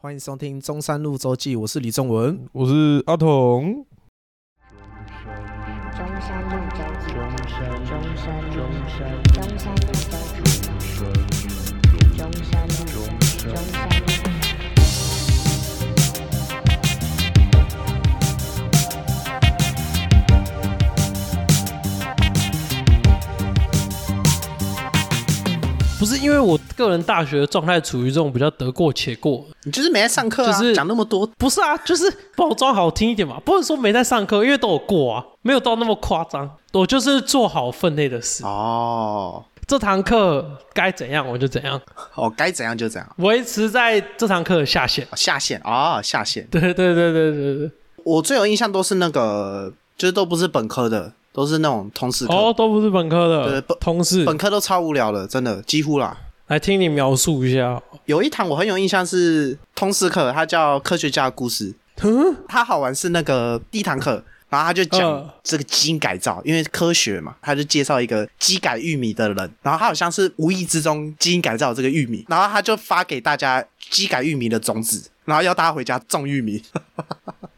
欢迎收听中山路周记，我是李仲文。我是阿童。中山路周记，中山中山中山中山路周记，中山路中山路。不是因为我个人大学的状态处于这种比较得过且过，你就是没在上课啊，就是讲那么多，不是啊，就是包装好听一点嘛，不能说没在上课，因为都有过啊，没有到那么夸张。我就是做好分内的事，哦。这堂课该怎样我就怎样，哦，该怎样就怎样，维持在这堂课的下限。哦下线哦，下线。对对对对对对，我最有印象都是那个，就是都不是本科的，都是那种通识课，哦，都不是本科的对不同事，本科都超无聊的，真的几乎啦。来听你描述一下。有一堂我很有印象是通识课，它叫科学家的故事。嗯，它好玩是那个第一堂课，然后他就讲嗯这个基因改造，因为科学嘛，他就介绍一个基改玉米的人，然后他好像是无意之中基因改造这个玉米，然后他就发给大家基改玉米的种子，然后要大家回家种玉米。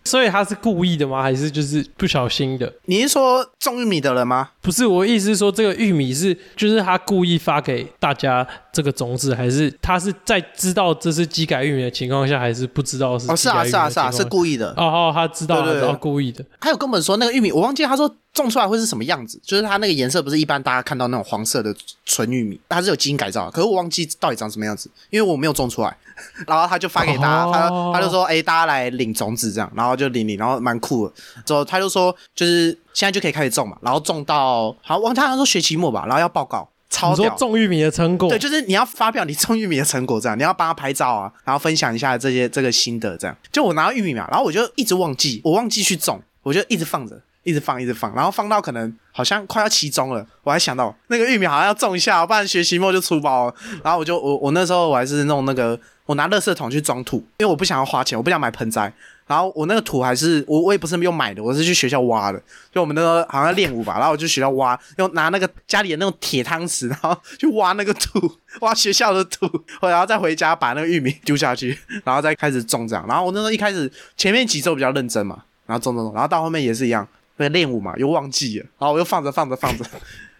所以他是故意的吗？还是就是不小心的？你是说种玉米的人吗？不是，我意思是说，这个玉米是就是他故意发给大家这个种子，还是他是在知道这是机改玉米的情况下，还是不知道是哦，是啊，是啊，是啊，是故意的。哦哦，他知道，对对故意的。还有跟我们说那个玉米，我忘记他说种出来会是什么样子，就是它那个颜色不是一般大家看到那种黄色的纯玉米，它是有基因改造，可是我忘记到底长什么样子，因为我没有种出来。然后他就发给大家，哦他他就说，哎、大家来领种子这样，然后就领领，然后蛮酷的。之后他就说，就是现在就可以开始种嘛，然后种到好忘记他说学期末吧，然后要报告，超你说屌。种玉米的成果，对，就是你要发表你种玉米的成果，这样你要帮他拍照啊，然后分享一下这些这个心得，这样。就我拿到玉米嘛，然后我就一直忘记，我忘记去种，我就一直放着，一直放，一直放，然后放到可能好像快要期中了，我还想到那个玉米好像要种一下，不然学期末就出包了。然后我就我我那时候我还是弄那个，我拿垃圾桶去装土，因为我不想要花钱，我不想买盆栽。然后我那个土还是我我也不是用买的，我是去学校挖的。就我们那个好像练舞吧，然后我就学校挖，用拿那个家里的那种铁汤匙，然后去挖那个土，挖学校的土，然后再回家把那个玉米丢下去，然后再开始种这样。然后我那时候一开始前面几周比较认真嘛，然后种种种，然后到后面也是一样，那个练舞嘛又忘记了，然后我又放着放着放着，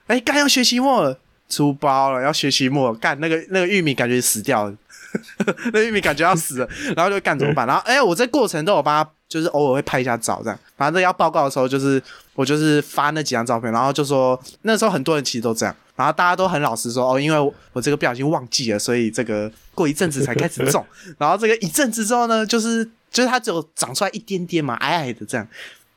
哎，刚要学期末了，出包了，要学期末，干那个那个玉米感觉死掉了。那玉米感觉要死了，然后就干怎么办？然后哎、我这过程都有帮他，就是偶尔会拍一下照，这样。反正要报告的时候，就是我就是发那几张照片，然后就说那时候很多人其实都这样，然后大家都很老实说哦，因为我我这个不小心忘记了，所以这个过一阵子才开始种。然后这个一阵子之后呢，就是就是它只有长出来一点点嘛，矮矮的这样。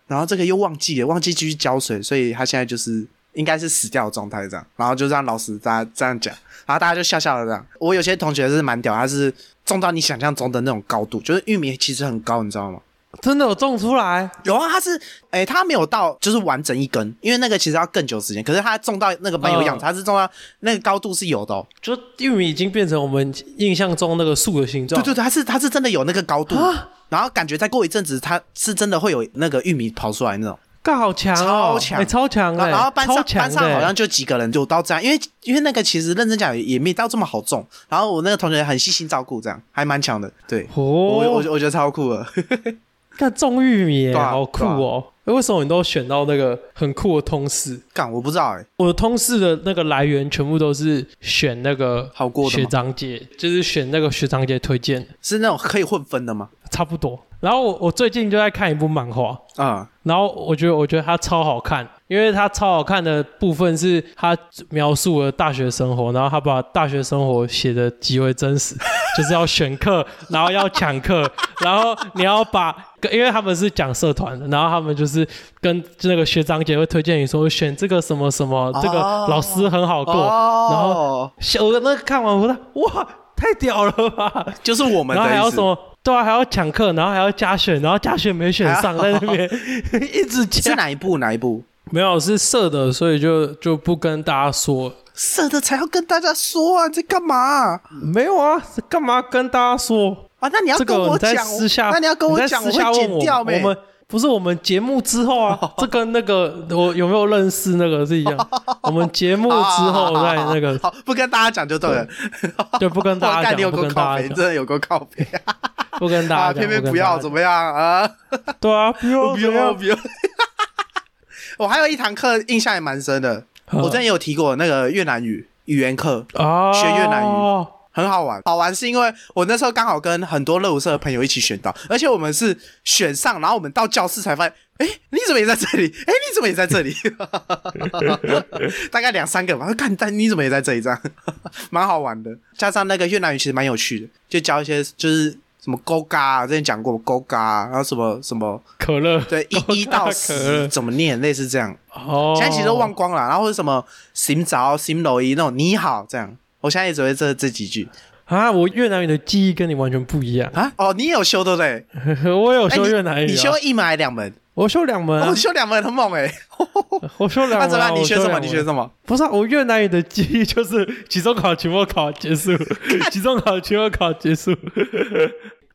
然后这个又忘记了，忘记继续浇水，所以它现在就是应该是死掉的状态这样。然后就让老师大家这样讲。然后大家就笑笑的这样。我有些同学是蛮屌，他是种到你想象中的那种高度，就是玉米其实很高，你知道吗？真的有种出来，有啊，他是，诶，他没有到就是完整一根，因为那个其实要更久时间。可是他种到那个蛮有样子，嗯他是种到那个高度是有的、哦。就玉米已经变成我们印象中那个树的形状。对对对，他是他是真的有那个高度，啊然后感觉再过一阵子，它是真的会有那个玉米跑出来那种。干好强哦，超强欸超强然哎，然后班上班上好像就几个人就到这样，因为因为那个其实认真讲也没到这么好种。然后我那个同学很细心照顾，这样还蛮强的。对，我我哦，我觉得超酷的。干种玉米好酷哦！欸为什么你都选到那个很酷的通识？干，我不知道哎、我的通识的那个来源全部都是选那个好过的吗？长姐，就是选那个学长姐推荐，是那种可以混分的吗？差不多。然后我我最近就在看一部漫画，啊、然后我觉得我觉得它超好看，因为它超好看的部分是它描述了大学生活，然后他把大学生活写的极为真实，就是要选课，然后要抢课，然后你要把，因为他们是讲社团的，然后他们就是跟那个学长姐会推荐你说选这个什么什么，这个哦老师很好过，哦，然后我那个看完我说哇。太屌了吧！就是我们然后还要什么？对啊，还要抢课，然后还要加选，然后加选没选上，在那边 一直是加。哪一部？哪一部？没有是色的，所以就就不跟大家说。色的才要跟大家说啊！你在干嘛没有啊，干嘛跟大家说？啊？那你要这跟我你在讲，私下，那你要跟我讲，你在私下会问我，剪掉没？我们不是我们节目之后啊，这跟那个我有没有认识那个是一样。我们节目之后在那个好不跟大家讲就对了。对不跟大家讲，不够靠北，跟大家讲，真的有个靠北 不跟大啊！家讲，偏偏不要，怎么么样啊？对啊？不用不用不用！我还有一堂课印象也蛮深的，我之前也有提过那个越南语语言课，啊学越南语很好玩。好玩是因为我那时候刚好跟很多乐舞社的朋友一起选到，而且我们是选上，然后我们到教室才发现，哎，你怎么也在这里？哎，你怎么也在这里？大概两三个吧。看，但你怎么也在这里？这样蛮好玩的。加上那个越南语其实蛮有趣的，就教一些就是什么勾嘎啊，之前讲过勾嘎啊，然后什么什么可乐，对一一到可十乐怎么念，类似这样。哦，现在其实都忘光了，然后或者什么行早、行楼一那种你好这样，我现在也只会这这几句啊，我越南语的记忆跟你完全不一样。啊。哦，你也有修对不对？我有修越南语啊，你修一门还是两门？我修两门啊哦，，修两门很猛哎。我修两门啊。那怎么样？你我学什么？你学什么？不是、啊，我越南语的记忆就是 期中考、期末考结束，期中考、期末考结束。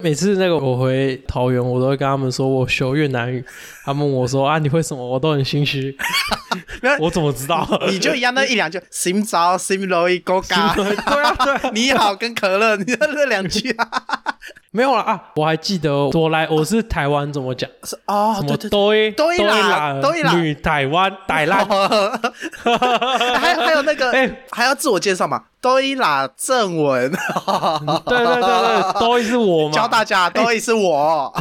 每次那个我回桃园，我都会跟他们说我学越南语。他们问我说啊，你会什么？我都很心虚。我怎么知道？你就一样那一两句，行早、行楼一勾嘎。对啊，对啊，你好跟可乐，你就这两句啊。没有了啊！我还记得我来，我是台湾怎么讲？是啊，什么对对对。堆堆啦堆啦女台湾台烂。还有还有那个，哎还要自我介绍嘛？堆啦正文，对对对对，都是我嘛。教大家，都是我。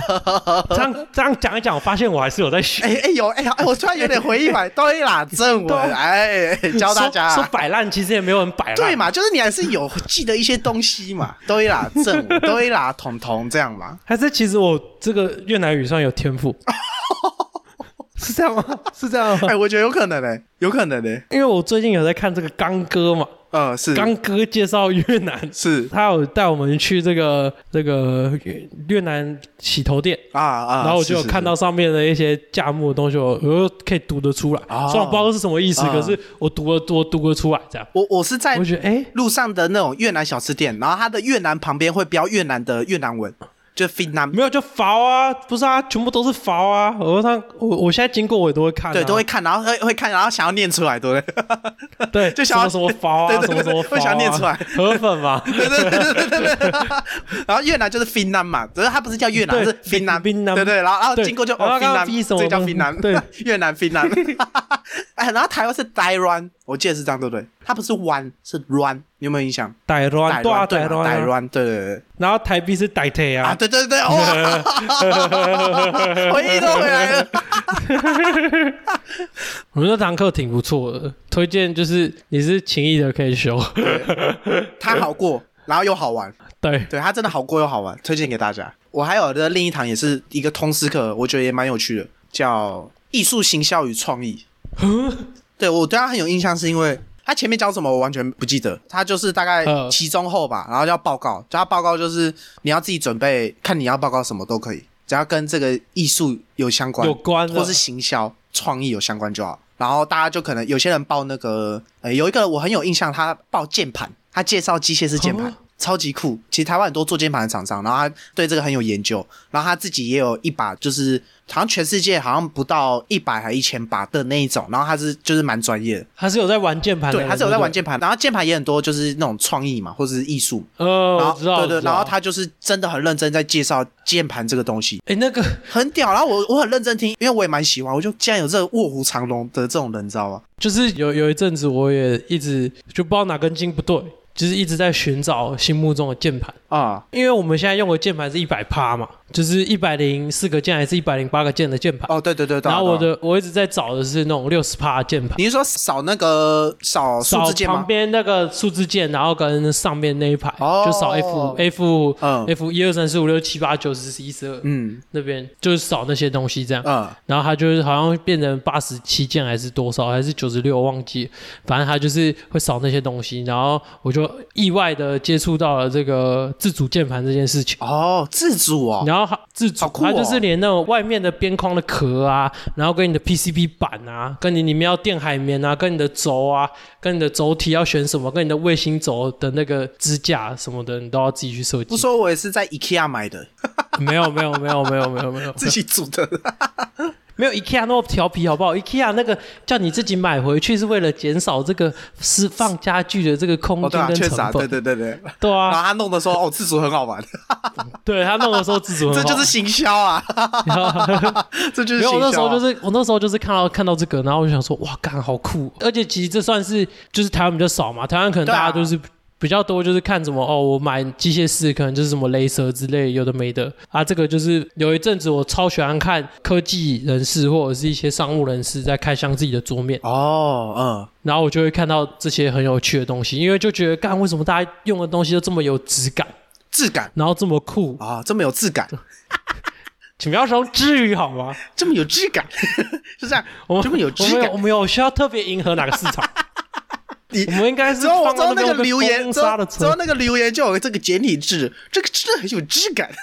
这样这样讲一讲，我发现我还是有在学。哎哎有哎哎，我突然有点回忆来，对啦，正文，哎，教大家说家，摆烂，其实也没有人摆烂。对嘛，就是你还是有记得一些东西嘛，对啦，正文，对啦，彤彤这样吧，还是其实我这个越南语算有天赋，是这样吗？是这样吗？哎，我觉得有可能嘞，有可能嘞，因为我最近有在看这个刚哥嘛，呃，是刚哥介绍越南，是。他有带我们去这个这个越越南洗头店，啊啊，然后我就有是看到，上面的一些价目的东西，我呃可以读得出来，哦。虽然我不知道是什么意思，啊。可是我读了我读得出来，这样。我我是在我就觉得哎。路上的那种越南小吃店，然后它的越南旁边会标越南的越南文，就 f i n a m 没有就 fav 啊，不是啊，全部都是佛啊。我上我我现在经过我也都会看、啊，对，都会看，然后会会看，然后想要念出来，对不对？对，就想要什么佛啊，对什么什么会想要念出来。河粉嘛，对对对对对对然后越南就是 f i n a m 嘛，只是它不是叫越南，对是 f i n a m 槟榔对对，然后然后经过就哦然后 f i 刚 n a 刚 m V 什么这叫东 f i n a m 对，越南 f i n a m 哎，然后台湾是台湾，我记得是这样，对不对？它不是弯，是湾，你有没有印象？台湾台对啊，湾对嘛台湾啊，台湾，对对对然后台币是台铁啊，啊，对对对，哇，回忆都回来了。我们那堂课挺不错的，推荐就是你是情谊的可以修，它好过，然后又好玩，对，对它真的好过又好玩，推荐给大家。我还有的另一堂也是一个通识课，我觉得也蛮有趣的，叫艺术行销与创意。对我对他很有印象，是因为他前面教什么我完全不记得，他就是大概嗯期中后吧，然后要报告，叫他报告就是你要自己准备，看你要报告什么都可以，只要跟这个艺术有相关，有关的或是行销、创意有相关就好。然后大家就可能有些人报那个，呃，有一个我很有印象，他报键盘，他介绍机械式键盘。哦超级酷！其实台湾很多做键盘的厂商，然后他对这个很有研究，然后他自己也有一把，就是好像全世界好像不到一百还一千把的那一种，然后他是就是蛮专业的，他是有在玩键盘的对，他是有在玩对键盘，然后键盘也很多，就是那种创意嘛，或者是艺术，不对，呃，然后我知道，对对，然后他就是真的很认真在介绍键盘这个东西，哎那个很屌。然后我我很认真听，因为我也蛮喜欢，我就竟然有这个卧虎藏龙的这种人，你知道吗？就是有有一阵子我也一直就不知道哪根筋不对，就是一直在寻找心目中的键盘。啊、因为我们现在用的键盘是一百趴嘛，就是一百零四个键还是一百零八个键的键盘。哦，对对对对。然后我的我一直在找的是那种六十帕的键盘，你是说扫那个扫数扫字键吗旁？边那个数字键，然后跟上面那一排，哦就扫 F F 嗯 F 一二三四五六七八九十十一十二嗯那边，就是扫那些东西这样。嗯，然后它就是好像变成八十七键还是多少，还是九十六，忘记。反正它就是会扫那些东西，然后我就意外的接触到了这个自主键盘这件事情。哦，自主哦，然后它自主，它就是连那种外面的边框的壳啊，然后跟你的 PCB 板啊，跟你里面要垫海绵啊，跟你的轴啊，跟你的轴体要选什么，跟你的卫星轴的那个支架什么的，你都要自己去设计不。说我也是在 IKEA 买的，没有没有没有没有没有没有 自己组的。没有 IKEA 那么调皮好不好？IKEA 那个叫你自己买回去是为了减少这个释放家具的这个空间跟成本。对对对对。对然后啊，他弄的时候，哦，自主很好玩，对他弄的时候自主很好这就是行销啊，这就是没有，我行销啊。那时候就是我那时候就是看到看到这个，然后我就想说，哇，干好酷！而且其实这算是就是台湾比较少嘛，台湾可能大家都是比较多，就是看什么哦，我买机械式可能就是什么雷蛇之类有的没的啊。这个就是有一阵子我超喜欢看科技人士或者是一些商务人士在开箱自己的桌面，哦，嗯，然后我就会看到这些很有趣的东西，因为就觉得干为什么大家用的东西都这么有质感，质感然后这么酷，啊，这么有质感，请不要说至于好吗？这么有质感，是这样，我们这么有质感我。们有需要特别迎合哪个市场？你我们应该是之后放之后那个留言，风之后那个留言就有这个简体字，这个字很有质感。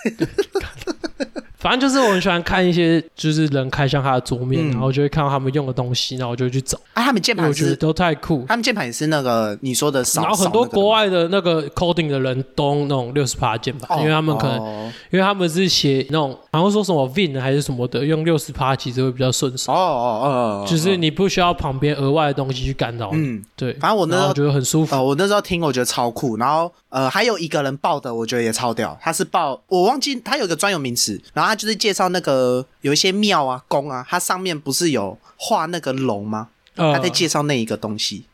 反正就是我很喜欢看一些就是人开箱他的桌面，嗯。然后就会看到他们用的东西，然后我就会去找，啊，他们键盘是，我觉得都太酷。他们键盘也是那个你说的少，然后很多国外的那个 coding 的人都种六十趴键盘，哦因为他们可能、哦。因为他们是写那种好像说什么 Vin 还是什么的，用六十趴其实会比较顺手，哦哦哦，就是你不需要旁边额外的东西去干扰你。嗯，对，反正我那时候然后我觉得很舒服。呃，我那时候听，我觉得超酷。然后呃，还有一个人报的，我觉得也超屌。他是报，我忘记他有个专有名词，然后他就是介绍那个有一些庙啊、宫啊，它上面不是有画那个龙吗？呃他在介绍那一个东西。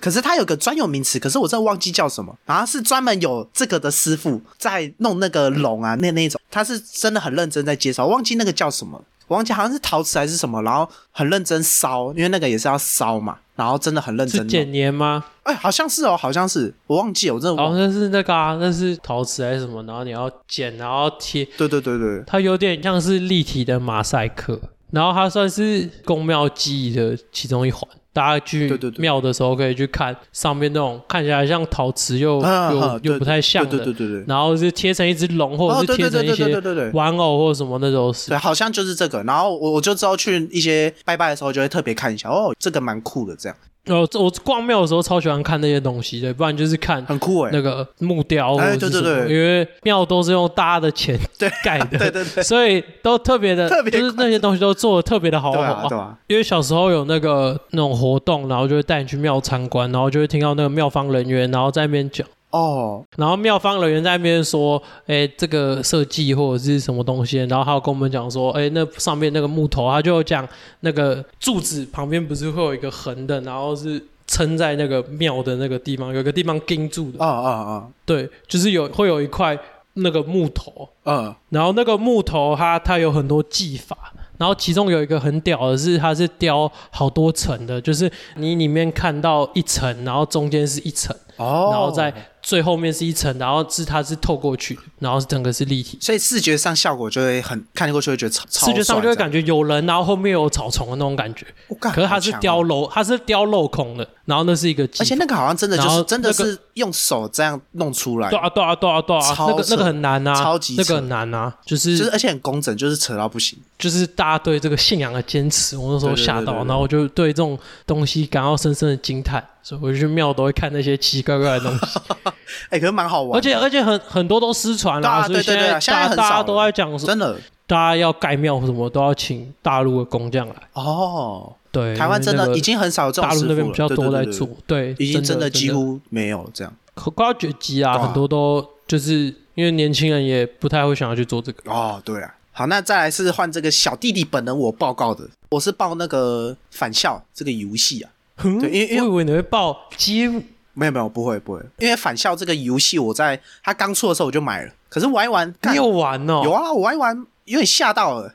可是他有个专有名词，可是我真的忘记叫什么。然后是专门有这个的师傅在弄那个龙啊，那那种，他是真的很认真在介绍。忘记那个叫什么，我忘记好像是陶瓷还是什么，然后很认真烧，因为那个也是要烧嘛。然后真的很认真。是剪黏吗？哎，好像是哦，好像是，我忘记了，我真的哦，忘。那是那个啊，那是陶瓷还是什么？然后你要剪，然后贴，对对对对，它有点像是立体的马赛克，然后它算是宫庙记忆的其中一环。大家去庙的时候可以去看上面那种看起来像陶瓷又又又不太像的，对对对对对。然后是贴成一只龙，或者哦，是贴成一些。玩偶或什么那种是对，好像就是这个。然后我我就知道去一些拜拜的时候，就会特别看一下，哦，这个蛮酷的，这样哦，这我逛庙的时候超喜欢看那些东西的，不然就是看很酷哎。那个木雕或是什么，对对对因为庙都是用大家的钱对 盖的，对对对所以都特别的，特别就是那些东西都做的特别的豪华。对因为小时候有那个那种活动，然后就会带你去庙参观，然后就会听到那个庙方人员，然后在那边讲，哦，然后妙方人员在那边说，哎，这个设计或者是什么东西，然后还有跟我们讲说，哎，那上面那个木头，他就讲那个柱子旁边不是会有一个横的，然后是撑在那个庙的那个地方，有个地方钉住的，啊啊啊。对，就是有会有一块那个木头，哦，嗯，然后那个木头它它有很多技法，然后其中有一个很屌的是它是雕好多层的，就是你里面看到一层，然后中间是一层，哦，然后在最后面是一层，然后是它是透过去，然后整个是立体。所以视觉上效果就会很看过去会觉得超，超视觉上就会感觉有人，然后后面有草丛的那种感觉。可是它是雕镂，它是雕镂空的，然后那是一个，而且那个好像真的就是真的是用手这样弄出来，对啊对啊对啊对啊，那个那个很难啊，超级那个很难啊，就是就是而且很工整，就是扯到不行。就是大家对这个信仰的坚持，我那时候吓到，对对对对对。然后我就对这种东西感到深深的惊叹，所以我就去庙都会看那些奇奇怪怪的东西，哎，可是蛮好玩，而且而且很很多都失传了啊所以现在大大家都在讲说，真的。大家要盖庙什么都要请大陆的工匠来，哦，对，台湾真的已经很少有这种大陆师傅了那边比较多在做，对，已经真的的几乎没有了这样。可快要绝迹啊，很多都就是因为年轻人也不太会想要去做这个。哦，对啊，好，那再来是换这个小弟弟本人我报告的，我是报那个返校这个游戏啊，哼对因为因为你会报街舞，没有没有不会不会，因为返校这个游戏我在它刚出的时候我就买了，可是玩一玩，干你有玩哦？有啊，我玩一玩有点吓到了。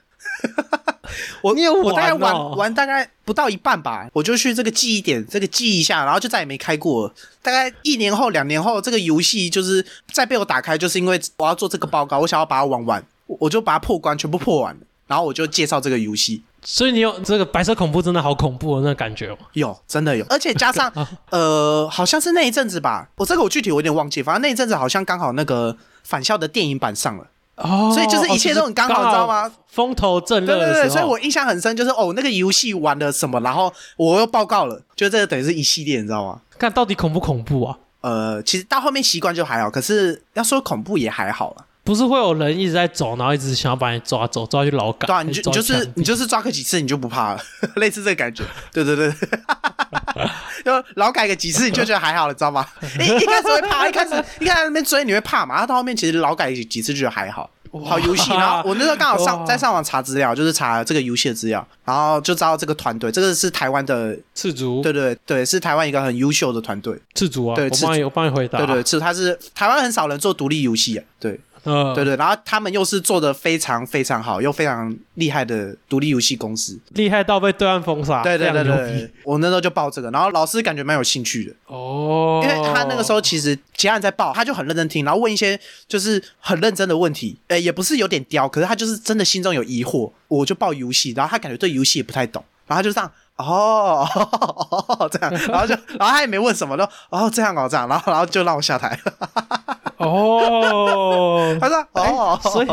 我因为我大概玩哦玩玩大概不到一半吧，我就去这个记忆点，这个记一下，然后就再也没开过了。大概一年后、两年后，这个游戏就是再被我打开，就是因为我要做这个报告，我想要把它玩完，我我就把它破关，全部破完了，然后我就介绍这个游戏。所以你有这个白色恐怖真的好恐怖的那个感觉哦。有，真的有，而且加上 呃，好像是那一阵子吧，我这个我具体我有点忘记，反正那一阵子好像刚好那个返校的电影版上了，哦所以就是一切都很刚好，你知道？吗？风头正对对对，所以我印象很深，就是哦，那个游戏玩了什么，然后我又报告了，就这个等于是一系列，你知道吗？看到底恐不恐怖啊？呃，其实到后面习惯就还好，可是要说恐怖也还好啦。不是会有人一直在走，然后一直想要把你抓走，抓去劳改，对啊，你就你就是你就是抓个几次你就不怕了，类似这个感觉。对对对，就劳改个几次你就觉得还好了，知道吗？一一开始会怕，一开始一开始在那边追你会怕嘛，然后到后面其实劳改几次就觉得还好。好游戏，然后我那时候刚好上在上网查资料，就是查这个游戏的资料，然后就知道这个团队，这个是台湾的，赤足，对对对，是台湾一个很优秀的团队，赤足啊，对赤我帮你，我帮你回答，对对，是他是台湾很少人做独立游戏啊，对嗯，对对，然后他们又是做的非常非常好又非常厉害的独立游戏公司，厉害到被对岸封杀，对对对对，我那时候就报这个，然后老师感觉蛮有兴趣的，哦，因为他那个时候其实其他人在报，他就很认真听，然后问一些就是很认真的问题，诶，也不是有点刁，可是他就是真的心中有疑惑，我就报游戏，然后他感觉对游戏也不太懂，然后他就这样。哦，这样，然后就，然后他也没问什么，都哦这样哦这样，然后然后就让我下台。哦，他说哦，所以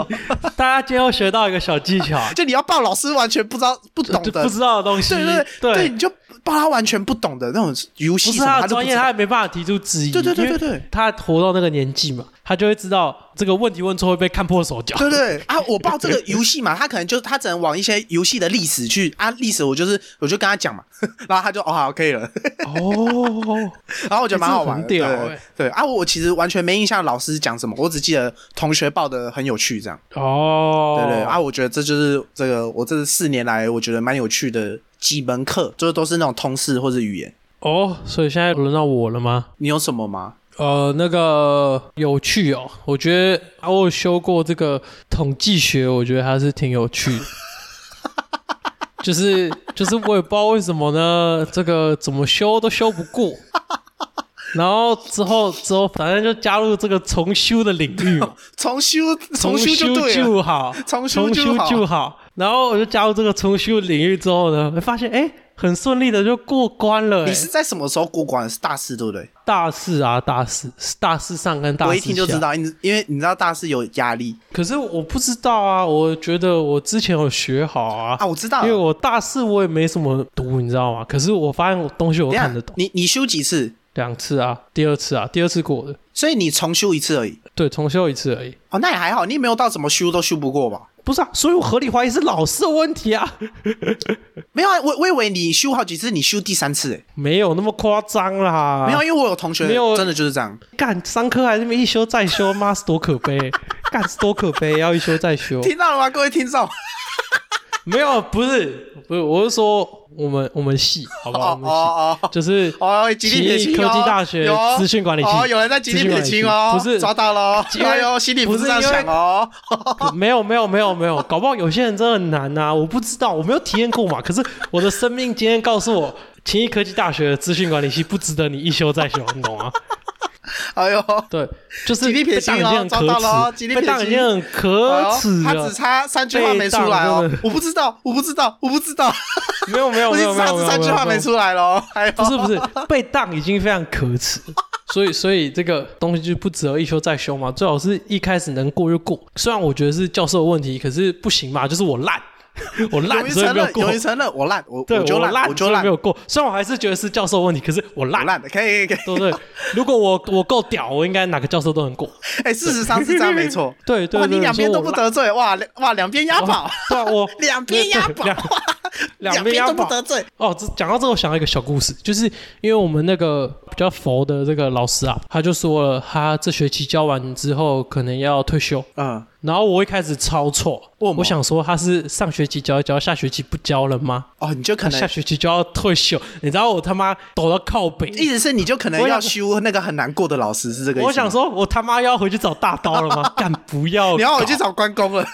大家今天又学到一个小技巧，就你要报老师完全不知道不懂的，不知道的东西，对对对对，你就报他完全不懂的那种游戏不是，他的专业，他也没办法提出质疑。对对对对对。他活到那个年纪嘛，他就会知道这个问题问错会被看破手脚。对 对啊，我报这个游戏嘛，他可能就他只能往一些游戏的历史去啊，历史我就是我就跟他讲嘛，然后他就哦好可以了，哦，然后我觉得蛮好玩对欸对。啊，我其实完全没印象老师讲什么，我只记得同学报的很有趣这样，哦，对对。啊，我觉得这就是这个我这四年来我觉得蛮有趣的几门课，就是都是那种通识或者语言，哦，所以现在轮到我了吗？你有什么吗？呃，那个有趣哦，我觉得啊，我有修过这个统计学，我觉得还是挺有趣的。就是就是我也不知道为什么呢，这个怎么修都修不过。然后之后之后，反正就加入这个重修的领域，重修重修修就对了，就好，重修就好。然后我就加入这个重修领域之后呢，发现哎，很顺利的就过关了。哎你是在什么时候过关？是大四对不对？大四啊，大四，大四上跟大四我一听就知道，因因为你知道大四有压力可是我不知道啊，我觉得我之前有学好啊，啊，我知道。因为我大四我也没什么读，你知道吗？可是我发现我东西我看得懂，你你修几次？两次啊，第二次啊，第二次过的，所以你重修一次而已。对，重修一次而已。哦，那也还好，你也没有到怎么修都修不过吧？不是啊，所以我合理怀疑是老师的问题啊，没有啊，我我以为你修好几次，你修第三次诶。没有那么夸张啦。没有，因为我有同学没有真的就是这样。干三科还是没一修再修，妈是多可悲，干是多可悲，要一修再修。听到了吗，各位听众？没有，不是不是，我是说我们我们系，好不好？我哦们系哦哦就是哦，吉利撇清哦奇异科技大学有资讯管理系哦，有人在吉利撇清哦，不是抓到了哦。因为哎呦，心里不是这样想哦。没有没有没有没有，搞不好有些人真的很难呐、我不知道，我没有体验过嘛。可是我的生命经验告诉我，勤益科技大学的资讯管理系不值得你一修再修，你懂吗？哎呦，对，就是吉利撇被清哦当已经很抓到了哦可耻，被当已经很可耻哎他只。差三句话没出来哦。我不知道，我不知道，我不知道。没有没有 我没有没有三句话没出来了。哎呦，不是不是，被当已经非常可耻，所以所以这个东西就不值得一修再修嘛，最好是一开始能过就过。虽然我觉得是教授的问题，可是不行嘛，就是我烂，我烂所以没有过勇。于承认，我烂，我对，我就烂，我就没，有过。虽然我还是觉得是教授问题，可是我烂，我烂的，可以可以。对不对？如果我 我够屌，我应该哪个教授都能过。哎，事实上是这样，没错。哇，对对对，你两边都不。得罪，哇哇两边押宝，对啊，我两边押宝对，两两边都不得罪。哦，这讲到这个，我想到一个小故事，就是因为我们那个比较佛的这个老师啊，他就说了，他这学期教完之后可能要退休。嗯，然后我一开始超错，我想说他是上学期教一教，下学期不教了吗？哦，你就可能下能，学期就要退休，你知道我他妈抖到靠北，意思是你就可能要修那个很难过的老师，是这个意思？我想说，我他妈要回去找大刀了吗？干不要，你要回去找关公了，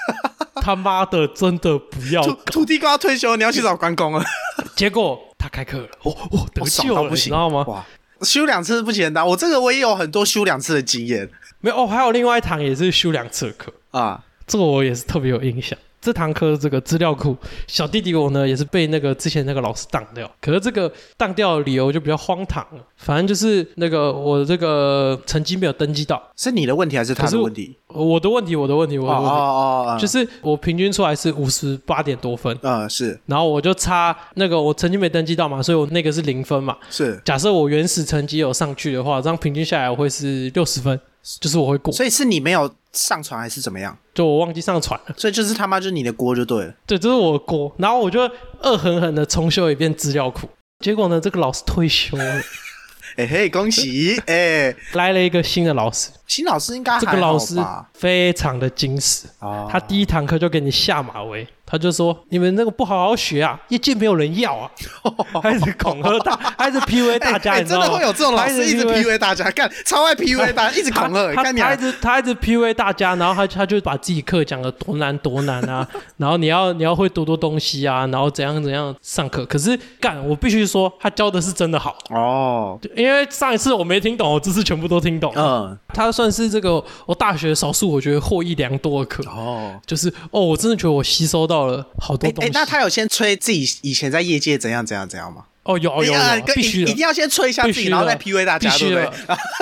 他妈的，真的不要土。土地公要退休，你要去找关公了，结果他开课了，哦哦，得我爽救了，不行，知道吗？哇，修两次不简单，我这个我也有很多修两次的经验没有哦，还有另外一堂也是修两次课，啊。这个我也是特别有印象。这堂课这个资料库，小弟弟我呢也是被那个之前那个老师当掉，可是这个当掉的理由就比较荒唐了，反正就是那个我这个成绩没有登记到，是你的问题还是他的问题？我的问题，我的问题，我哦的问题，哦哦，就是是我平均出来是五十八点多分，嗯是然后我就差那个我成绩没登记到嘛，所以我那个是零分嘛。是假设我原始成绩有上去的话，这样平均下来我会是六十分。就是我会过，所以是你没有上传还是怎么样？就我忘记上传了，所以就是他妈就是你的锅就对了。对，这是我的锅，然后我就恶狠狠的重修一遍资料库，结果呢，这个老师退休了，哎嘿，恭喜！哎，来了一个新的老师，新老师应该这个老师？非常的矜持，哦他第一堂课就给你下马威，他就说你们那个不好好学啊，业界没有人要啊，开始恐吓大，开始 PUA 大家，哎你知道吗？真的会有这种老师一直 PUA 大家，干超爱 PUA 大家，一直恐吓，他一直他一直 PUA 大家，然后他他就把自己课讲的多难多难啊，然后你要你要会多多东西啊，然后怎样怎样上课。可是干，我必须说他教的是真的好，哦，因为上一次我没听懂，我这次全部都听懂。嗯，他算是这个我大学少数我觉得获益良多的课，哦。就是哦，我真的觉得我吸收到了好多东西。，那他有先吹自己以前在业界怎样怎样怎样吗？哦有有有必须的一一定。要先吹一下自己，然后再 PUA 大家，对不对？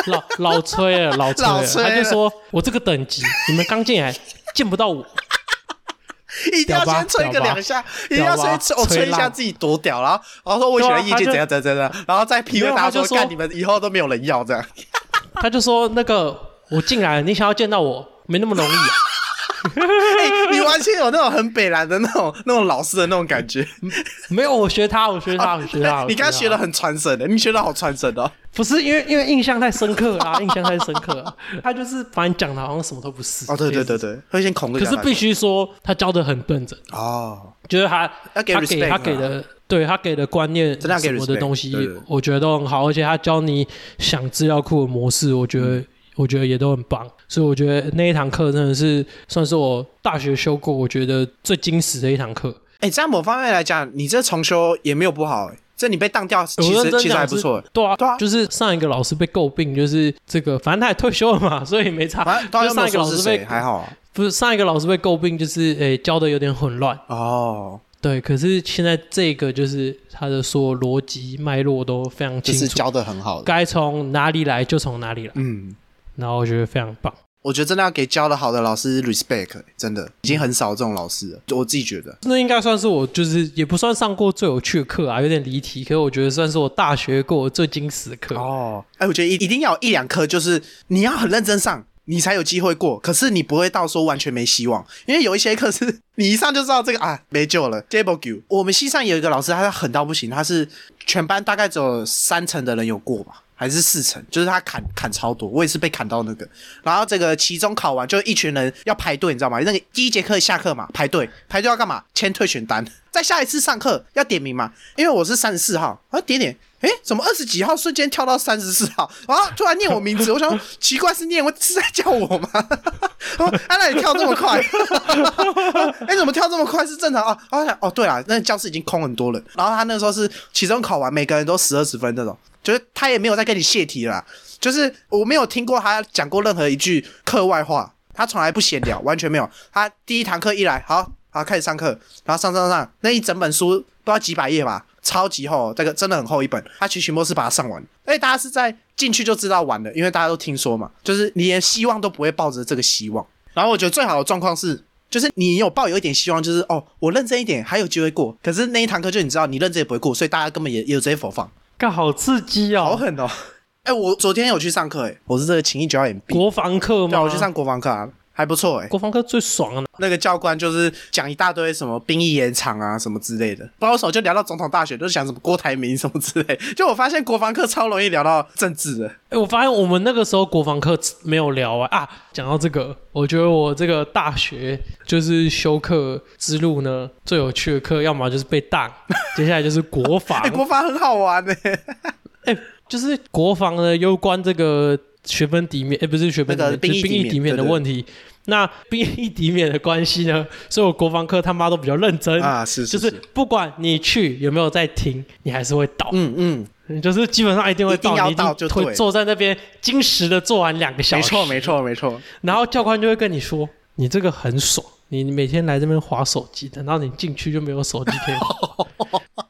老 老吹了，老吹他就说我这个等级，你们刚进来见不到我，一定要先吹个两下，一定要先吹我吹一下自己多屌，然后然后说我以前在业界怎样怎样怎样，然后再 PUA 大家说，没有他就说干你们以后都没有人要这样。他就说那个我进来，你想要见到我没那么容易、你完全有那种很北蓝的那种那种老师的那种感觉。没有，我学他，我学他，我学他。你刚刚学的，很传神的，你学的好传神哦。不是因为因为印象太深刻啦、印象太深刻了。他就是把你讲的好像什么都不是。哦，对对对对，会先恐吓。可是必须说他教的很认真，哦，就是他他给他给的。对他给的观念什么的东西我觉得都很好，而且他教你想资料库的模式，我觉得、嗯我觉得也都很棒，所以我觉得那一堂课真的是算是我大学修过，我觉得最惊喜的一堂课。哎，在某方面来讲，你这重修也没有不好，哎，这你被当掉，其实其实还不错。对啊，对啊就是上一个老师被诟病，就是这个，反正他也退休了嘛，所以没差。上一个老师被还好啊。不是上一个老师被诟病，就是诶教的有点混乱。哦，对，可是现在这个就是他的所有逻辑脉络都非常清楚，就是教的很好的。该从哪里来就从哪里来，嗯，然后我觉得非常棒。我觉得真的要给教的好的老师 respect，真的已经很少这种老师了，我自己觉得。那应该算是我就是也不算上过最有趣的课啊，有点离题，可是我觉得算是我大学过最精实的课。哦，哎，我觉得一一定要有一两科，就是你要很认真上，你才有机会过。可是你不会到说完全没希望，因为有一些课是你一上就知道这个啊没救了。Table Q，我们系上有一个老师，他狠到不行，他是全班大概只有三成的人有过吧。还是四成，就是他砍砍超多，我也是被砍到那个。然后这个期中考完，就一群人要排队，你知道吗？那个第一节课下课嘛，排队排队要干嘛？签退选单。再下一次上课要点名嘛，因为我是三十四号，啊点点，诶，怎么二十几号瞬间跳到三十四号？然后突然念我名字，我想奇怪是念我是在叫我吗？啊，那你跳这么快？哎，怎么跳这么快？是正常啊？然后想哦，对了，那教室已经空很多了。然后他那时候是期中考完，每个人都十二十分这种，就是他也没有再跟你泄题了，就是我没有听过他讲过任何一句课外话，他从来不闲聊，完全没有。他第一堂课一来，好好开始上课，然后上上上，那一整本书不知道几百页吧，超级厚，这个真的很厚一本。他其实末是把它上完，而且大家是在进去就知道完了，因为大家都听说嘛，就是你连希望都不会抱着这个希望。然后我觉得最好的状况是。就是你有抱有一点希望，就是哦，我认真一点，还有机会过。可是那一堂课就你知道，你认真也不会过，所以大家根本也也有直接否放，干好刺激哦！好狠哦！哎、我昨天有去上课，哎，我是这个情谊九二眼 B，国防课对啊，吗？我去上国防课啊，还不错哎。国防科最爽了。那个教官就是讲一大堆什么兵役延长啊什么之类的，不知道为什么就聊到总统大选，就是讲什么郭台铭什么之类。就我发现国防课超容易聊到政治的，哎，我发现我们那个时候国防课没有聊啊啊！讲到这个，我觉得我这个大学就是修课之路呢，最有趣的课，要么就是被当，接下来就是国防哎、。国防很好玩呢、哎，就是国防呢，攸关这个学分抵免，哎，不是学分抵免，那是兵役抵免的问题。那兵役抵免的关系呢，所以我国防科他妈都比较认真啊，是是，就是不管你去有没有在听，你还是会到，嗯嗯，你就是基本上一定会到，一定要你一定会坐在那边精实的做完两个小时，没错没。错没错，然后教官就会跟你说，你这个很爽，你你每天来这边划手机，等到你进去就没有手机可以划。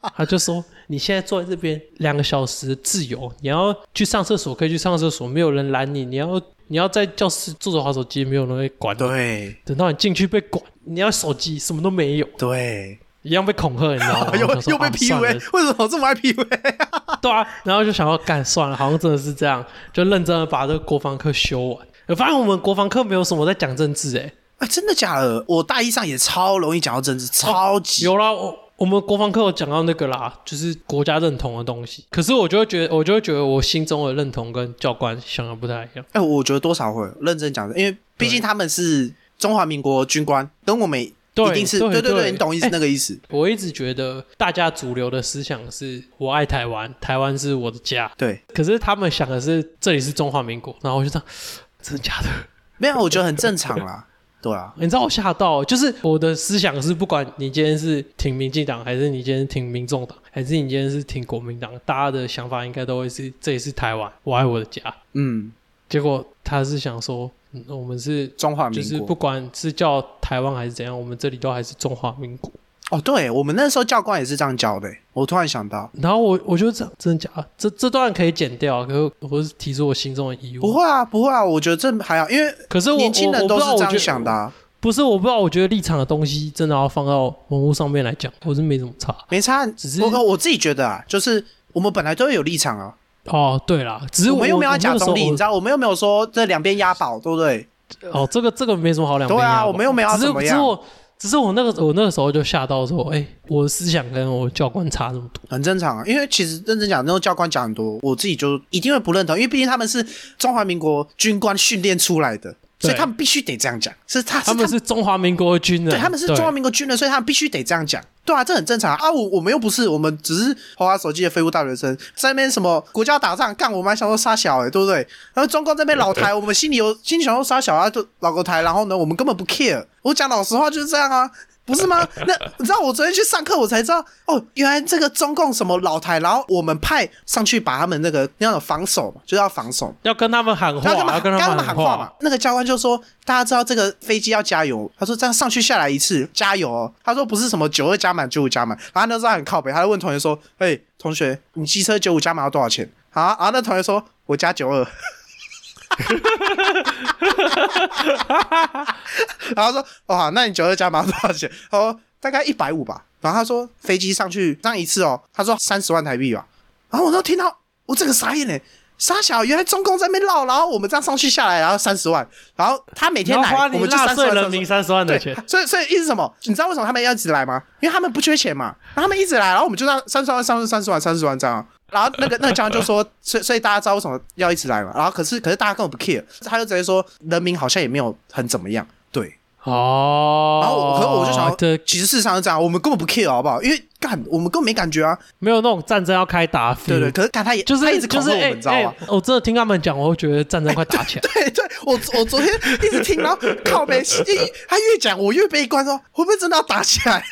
他就说，你现在坐在这边两个小时自由，你要去上厕所可以去上厕所，没有人拦你，你要你要在教室坐着划手机，没有人会管你。对等到你进去被管，你要手机什么都没有，对，一样被恐吓，你知道吗？又又被 PUA，为什么这么爱 PUA？对啊，然后就想要干算了，好像真的是这样，就认真的把这个国防课修完。我发现我们国防课没有什么在讲政治、欸，哎，真的假的？我大一上也超容易讲到政治，超级。有啦，我我们国防课有讲到那个啦，就是国家认同的东西。可是我就会觉得，我就会觉得我心中的认同跟教官想的不太一样。哎，我觉得多少会认真讲的，因为毕竟他们是中华民国军官，跟我们一对定是对对对对你懂意思哎那个意思。我一直觉得大家主流的思想是我爱台湾，台湾是我的家。对，可是他们想的是这里是中华民国，然后我就这样，真的假的？没有，我觉得很正常啦。对啊，你知道我吓到，就是我的思想是，不管你今天是挺民进党，还是你今天挺民众党，还是你今天是挺国民党，大家的想法应该都会是这里是台湾，我爱我的家。嗯，结果他是想说，嗯我们是中华民国。就是不管是叫台湾还是怎样，我们这里都还是中华民国。哦，对我们那时候教官也是这样教的。我突然想到，然后我我就这样，真的假的？这这段可以剪掉，可是我是提出我心中的疑问。不会啊，不会啊，我觉得这还好，因为可是年轻人都是这样想的啊。不是，我不知道，我觉得立场的东西真的要放到文物上面来讲，我是没怎么差。没差，只是我我自己觉得啊，就是我们本来都有立场啊，哦，对啦，只是我们又没有要假中立，你知道，我们又没有说这两边押宝，对不对？哦，这个这个没什么好两边对啊我们又没有只是怎么样只是我只是我那个我那个时候就吓到说，哎，我的思想跟我教官差这么多。很正常啊，因为其实认真讲，那种教官讲很多，我自己就一定会不认同，因为毕竟他们是中华民国军官训练出来的，所以他们必须得这样讲。是他他们是中华民国的军人，对他们是中华民国军人，所以他们必须得这样讲。对啊，这很正常啊。啊我我们又不是，我们只是花花手机的废物大学生，在那边什么国家打仗干，我们还想说杀小哎、对不对？然后中共这边老台，我们心里有心里想说杀小啊，就老个台，然后呢，我们根本不 care。我讲老实话就是这样啊。不是吗？那你知道我昨天去上课，我才知道哦，原来这个中共什么老台，然后我们派上去把他们那个那种防守嘛，就是要防守，要跟他们喊话，要跟他们喊话嘛。。那个教官就说：“大家知道这个飞机要加油。”他说：“这样上去下来一次加油哦。”他说：“不是什么九二加满九五加满。”然后那时候很靠北，他就问同学说：“哎、同学，你机车九五加满要多少钱？”啊，然后那同学说：“我加九二。” 然后说：“哇，那你九二加满多少钱？”他说：“大概一百五吧。”然后他说：“飞机上去上一次哦。”他说：“三十万台币吧。”然后我都听到，我这个傻眼嘞！傻小，原来中共在那边绕，然后我们这样上去下来，然后三十万，然后他每天来，我们就30纳税万人民三十万的钱，，所以所以意思什么？你知道为什么他们要一直来吗？因为他们不缺钱嘛，然后他们一直来，然后我们就让三十万、三十三十万、三十万这样。然后那个那个教官就说，所以所以大家知道为什么要一直来嘛？然后可是可是大家根本不 care，他就直接说人民好像也没有很怎么样，对。哦。然后我可是我就想对，其实事实上是这样，我们根本不 care 好不好？因为干我们根本没感觉啊，没有那种战争要开打 feel，对对。可是干他也就是他一直就是哎恐吓我们，你知道吗？哎我真的听他们讲，我会觉得战争快打 起来。对对，我我昨天一直听，然后靠背，他越讲我越悲观，说会不会真的要打起来？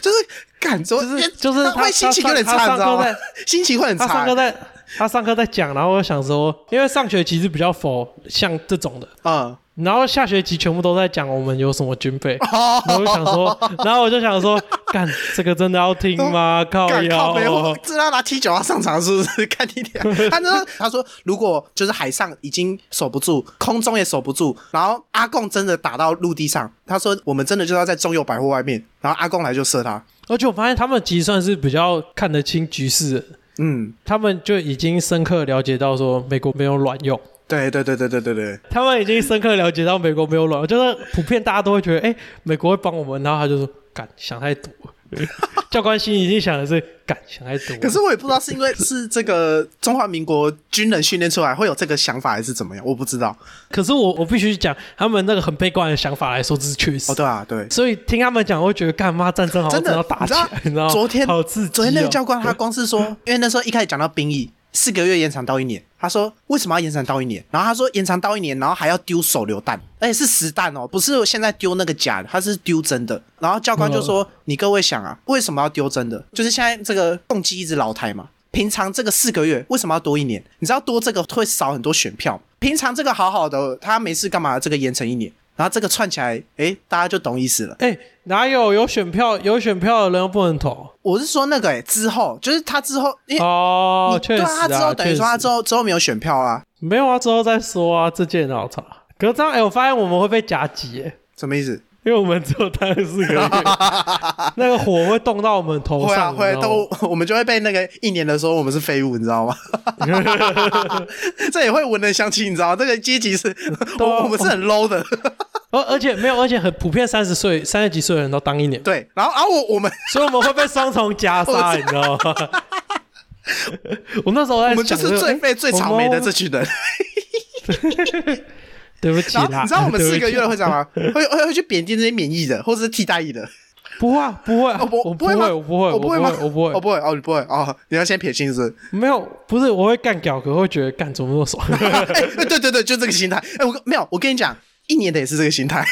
就是感觉就是就是他会心情有点差，你知道吗？心情会很差他上课。在他上课在讲，然后我想说，因为上学期是比较否像这种的，嗯，然后下学期全部都在讲我们有什么军备，哦然后我就想说，然后我就想说，干这个真的要听吗？靠干靠我，知道拿 T 九要上场是不是？看你点。他说他说如果就是海上已经守不住，空中也守不住，然后阿贡真的打到陆地上，他说我们真的就要在中友百货外面，然后阿贡来就射他。而且我发现他们其实算是比较看得清局势的，嗯，他们就已经深刻了解到说美国没有卵用。对对对对对对对，他们已经深刻了解到美国没有卵用，就是普遍大家都会觉得，哎、美国会帮我们，然后他就说，敢想太多了。教官心里已经想的是，敢想太多了。可是我也不知道是因为是这个中华民国军人训练出来会有这个想法，还是怎么样，我不知道。可是我我必须讲，他们那个很悲观的想法来说，这是确实。哦，对啊，对。所以听他们讲，我会觉得干妈战争好像真的要打起来，你知道吗？昨天好刺激、哦。昨天那个教官他光是说，因为那时候一开始讲到兵役四个月延长到一年，他说为什么要延长到一年？然后他说延长到一年，然后还要丢手榴弹，而且是实弹哦，不是现在丢那个假的，他是丢真的。然后教官就说：“你各位想啊，为什么要丢真的？就是现在这个动机一直老台嘛。”平常这个四个月为什么要多一年？你知道多这个会少很多选票。平常这个好好的，他没事干嘛？这个延长一年，然后这个串起来，哎，大家就懂意思了。哎、哪有有选票有选票的人又不能投？我是说那个诶，之后就是他之后，因为哦，你对确实啊，他之后等于说他之后之后没有选票啦，没有啊，之后再说啊，这件很好查。可是这样，哎、我发现我们会被夹击，哎，什么意思？因为我们只有待了四个月，那个火会冻到我们头会啊上，会你知道吗都，我们就会被那个一年的时候我们是废物，你知道吗？这也会闻人相亲，你知道吗？这个阶级是，啊我我们是很 low 的，而而且没有，而且很普遍，三十岁、三十几岁的人都当一年，对。然后，然后我我们 所以我们会被双重夹杀，你知道吗？我那时候在我们就是最被、最草莓的这群人。对不起啦，你知道我们四个月了会怎样吗？会会会去贬低那些免疫的，或者是替代役的。不会啊，不会我不会吗？我不会，我我不会吗？我不会，我不会。哦，你不会哦，你要先撇清是不是？没有，不是，我会干屌，可会觉得干怎么那么爽？哎，对对对，就这个心态。哎，我跟没有，我跟你讲，一年的也是这个心态。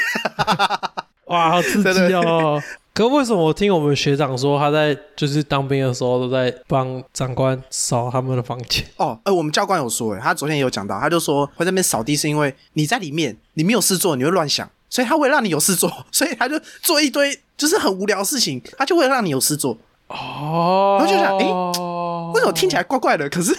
哇，好刺激哦！可为什么我听我们学长说，他在就是当兵的时候都在帮长官扫他们的房间？哦，呃，我们教官有说，哎，他昨天也有讲到，他就说会在那边扫地是因为你在里面，你没有事做，你会乱想，所以他会让你有事做，所以他就做一堆就是很无聊的事情，他就会让你有事做。哦，然后就想诶诶为什么听起来怪怪的？可是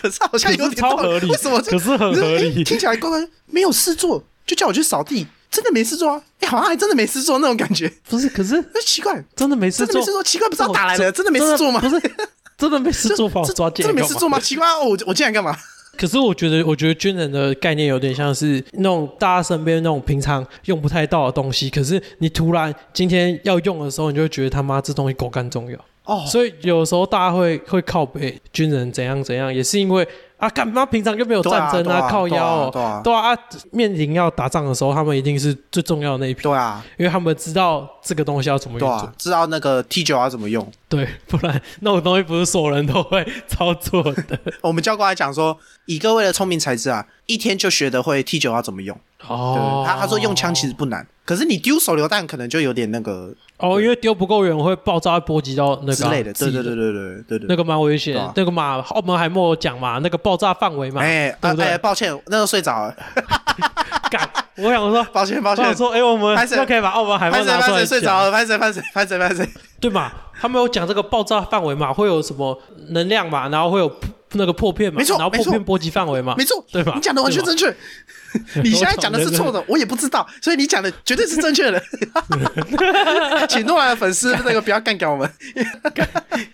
可是好像有点道超合理为什么这？可是很合理诶听起来怪怪，没有事做就叫我去扫地，真的没事做啊？哎，好像还真的没事做那种感觉，不是？可是那奇怪，真的没事做真的没事，做，奇怪，不知道打来的，真的没事做吗？不是，真的没事做，把我这抓进真？的没事做吗？奇怪，哦我我进来干嘛？可是我觉得，我觉得军人的概念有点像是那种大家身边那种平常用不太到的东西，可是你突然今天要用的时候，你就会觉得他妈这东西狗干重要。哦，所以有时候大家会会靠北军人怎样怎样，也是因为啊，干嘛平常就没有战争对啊靠腰哦，对啊面临要打仗的时候，他们一定是最重要的那一批，对啊，因为他们知道这个东西要怎么用对啊，，知道那个 T 九要怎么用。对，不然那种东西不是所有人都会操作的。我们教官还讲说，以各位的聪明才智啊，一天就学得会 T 九要怎么用。哦，他他说用枪其实不难，可是你丢手榴弹可能就有点那个哦，因为丢不够远会爆炸，会波及到那个啊之类的。自己对对对对对对对。那个蛮危险。那个嘛，澳门海默有讲嘛，那个爆炸范围嘛，哎对不对抱歉，那时候睡着了，干，我想说，抱歉抱歉我想，说，哎，我们拍谁就可以把澳门海默拍谁拿出来拍谁睡着，了，拍谁拍谁拍谁拍谁。对嘛？他们有讲这个爆炸范围嘛，会有什么能量嘛，然后会有那个破片嘛，没错然后破片波及范围嘛，没错，对吧你讲的完全正确。你现在讲的是错的，我也不知道，所以你讲的绝对是正确的。请诺兰的粉丝那个不要干掉我们，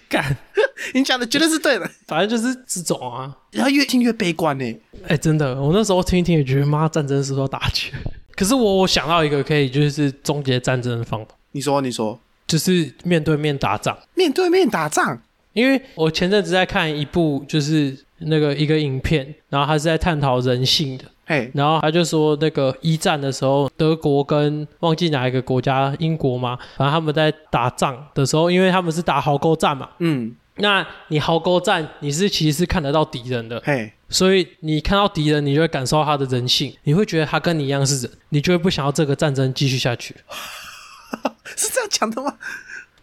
干，你讲的绝对是对的。反正就是这种啊。然后越听越悲观呢。哎、真的，我那时候听一听也觉得，妈，战争是不是要打起来？可是我我想到一个可以就是终结战争的方法，你说，你说，就是面对面打仗。面对面打仗，因为我前阵子在看一部就是那个一个影片，然后他是在探讨人性的，嘿，然后他就说那个一战的时候，德国跟忘记哪一个国家，英国嘛，反正他们在打仗的时候，因为他们是打壕沟战嘛，嗯，那你壕沟战你是其实是看得到敌人的，嘿，所以你看到敌人，你就会感受到他的人性，你会觉得他跟你一样是人，你就会不想要这个战争继续下去。是这样讲的吗？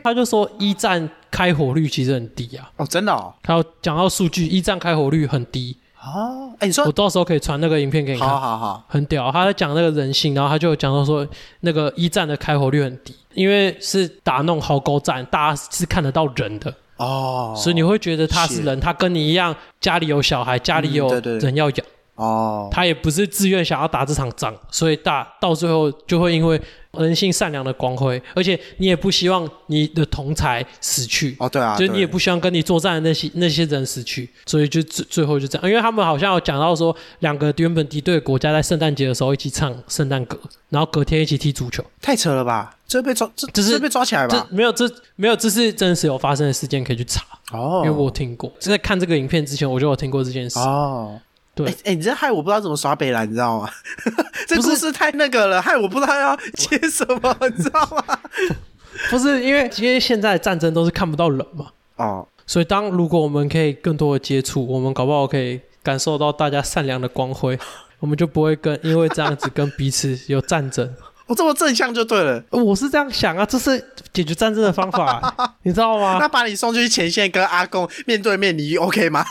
他就说一战开火率其实很低啊，哦，真的哦，他有讲到数据，一战开火率很低，哦，哎，你说，我到时候可以传那个影片给你看。好好好，很屌，他在讲那个人性，然后他就讲到说，那个一战的开火率很低，因为是打那种壕沟战，大家是看得到人的，哦，所以你会觉得他是人，他跟你一样，家里有小孩，家里有嗯对对。人要养，哦，他也不是自愿想要打这场仗，所以大到最后就会因为人性善良的光辉，而且你也不希望你的同才死去。哦，对啊，就是你也不希望跟你作战的那些那些人死去，所以就最最后就这样，因为他们好像有讲到说，两个原本敌对的国家在圣诞节的时候一起唱圣诞歌，然后隔天一起踢足球。太扯了吧？这被抓，这这是这被抓起来吧？这没有这没有这是真实有发生的事件可以去查，哦，因为我听过，在看这个影片之前我就有听过这件事。哦，对哎、哎你这害我不知道怎么耍北兰，你知道吗？这不是故事太那个了，害我不知道要接什么，你知道吗？不是因为因为现在战争都是看不到人嘛，哦，所以当如果我们可以更多的接触，我们搞不好可以感受到大家善良的光辉，我们就不会跟因为这样子跟彼此有战争。我这么正向就对了。我是这样想啊，这是解决战争的方法、你知道吗？那把你送去前线跟阿公面对面，你 OK 吗？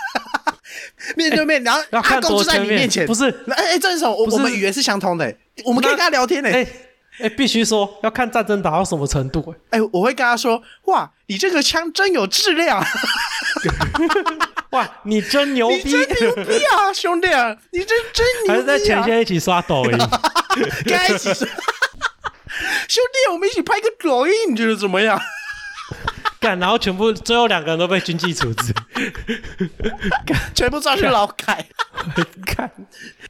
面对面，然后要看阿公就在你面前，不是？哎哎，这种我我们语言是相通的，我们可以跟他聊天呢。哎哎，必须说要看战争打到什么程度、哎哎，我会跟他说：“哇，你这个枪真有质量，哇，你真牛你逼！真牛逼啊，兄弟啊，你真真牛逼啊！”还是在前线一起刷抖音？跟他一起刷，兄弟，我们一起拍个抖音，你觉得怎么样？干，然后全部最后两个人都被军纪处置。全部抓去劳改。看，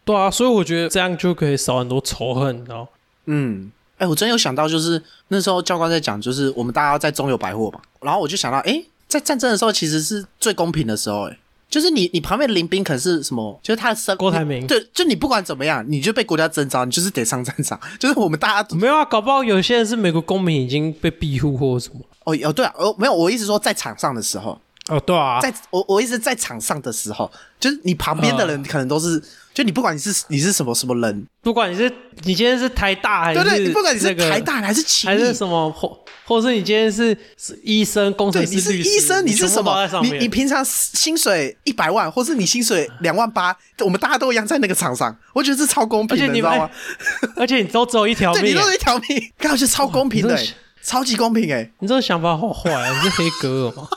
对啊，所以我觉得这样就可以少很多仇恨，你知道？嗯，哎、我真有想到，就是那时候教官在讲，就是我们大家要在中友百货嘛，然后我就想到，哎、在战争的时候其实是最公平的时候、哎，就是你你旁边的林兵可能是什么，就是他的身郭台铭。对，就你不管怎么样，你就被国家征召，你就是得上战场，就是我们大家没有啊，搞不好有些人是美国公民已经被庇护或什么。哦哦对啊，哦没有，我意思说在场上的时候，哦，对啊，在我我一直在场上的时候，就是你旁边的人可能都是，就你不管你是你是什么什么人，不管你是你今天是台大还是对对，你不管你是台大还是奇还是。什么，或或是你今天是是医生、工程，师、医生，你是什么你你平常薪水一百万，或是你薪水两万八，我们大家都一样在那个场上，我觉得这超公平的，而且你道吗？而且你都只有一条 对，你都是一条命，刚好是超公平的超级公平哎！你这个想法好坏啊！你是黑格尔吗？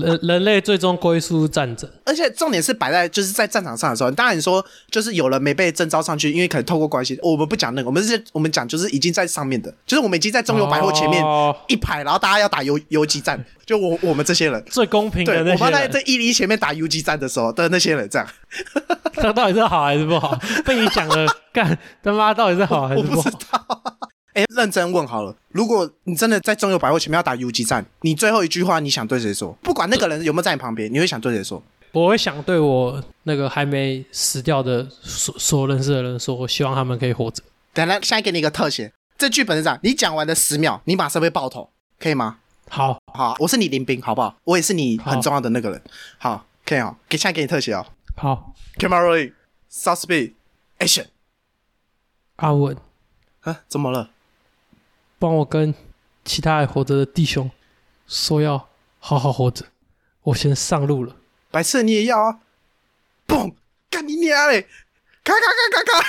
人 人类最终归宿战争，而且重点是摆在就是在战场上的时候，当然你说就是有人没被征召上去，因为可能透过关系，我们不讲那个，我们是我们讲就是已经在上面的，就是我们已经在中油百货前面哦一排，然后大家要打游游击战，就我我们这些人。最公平对，的那些我们在这人，一零前面打游击战的时候的那些人，这样这到底是好还是不好？被你讲了，干他妈到底是好还是不好我不知？道。哎、认真问好了，如果你真的在中油百货前面要打游击战，你最后一句话你想对谁说？不管那个人有没有在你旁边，你会想对谁说？我会想对我那个还没死掉的所所认识的人说，我希望他们可以活着。等下，现在给你一个特写，这剧本是这样：你讲完的十秒，你马上被爆头，可以吗？好，好，我是你林斌，好不好？我也是你很重要的那个人。好，可以哦。给现在给你特写哦。好，Camera rolling, South speed, action。阿文，啊，怎么了？帮我跟其他还活着的弟兄说要好好活着。我先上路了。白色你也要啊？嘣，干你娘嘞！咔咔咔咔咔！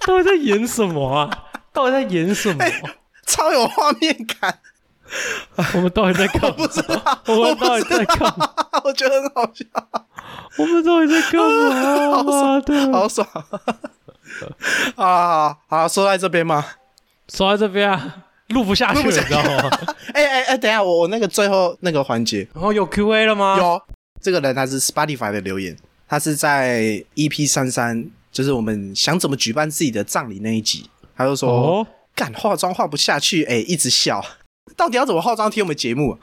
到底在演什么啊？到底在演什么？超有画面感。我们到底在干嘛？不知道，我们到底在干嘛？我觉得很好笑，我们到底在干嘛？好妈爽，的！好爽。啊，好，好，说在这边吗？说在这边啊，录不下去了，你知道吗？哎哎哎，等一下，我我那个最后那个环节然后有 Q A 了吗？有这个人他是 Spotify 的留言，他是在 EP 三三，就是我们想怎么举办自己的葬礼那一集，他就说哦，干、化妆化不下去，哎、一直笑，到底要怎么化妆听我们节目啊？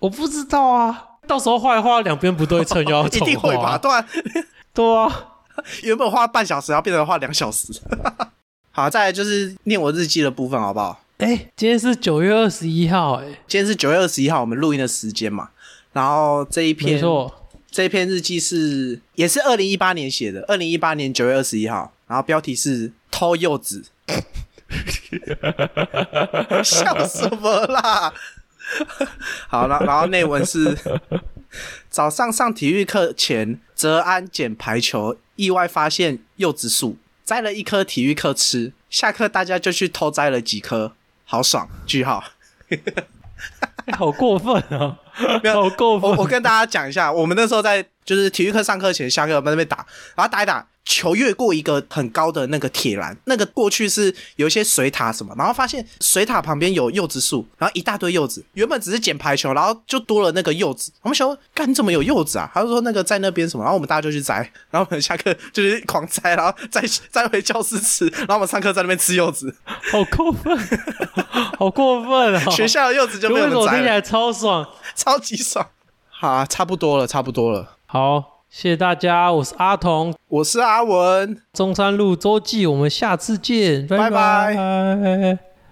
我不知道啊。到时候画一画两边不对称，就 要一定会吧？画。对啊，对啊，原本画半小时，要变成画两小时。好，再来就是念我日记的部分，好不好？哎，今天是九月二十一号，哎，今天是九月二十一号，我们录音的时间嘛。然后这一篇没篇错，这一篇日记是也是二零一八年写的，二零一八年九月二十一号，然后标题是偷柚子，笑什么啦？好了，然后内文是早上上体育课前，泽安捡排球，意外发现柚子树，摘了一颗体育课吃，下课大家就去偷摘了几颗，好爽！句号。哎 好过分啊！没有好过分我我。跟大家讲一下，我们那时候在就是体育课上课前下课我们在那边打，然后打一打，球越过一个很高的那个铁栏，那个过去是有一些水塔什么，然后发现水塔旁边有柚子树，然后一大堆柚子，原本只是捡排球，然后就多了那个柚子。我们想说，干你怎么有柚子啊？他就说那个在那边什么，然后我们大家就去摘，然后我们下课就是狂摘，然后再摘回教室吃，然后我们上课在那边吃柚子，好过分，好过分啊！学校的柚子就被为什我们摘了，听起来超爽？超级爽。好、啊，差不多了，差不多了。好，谢谢大家，我是阿童，我是阿文，中山路周记，我们下次见，拜拜。拜拜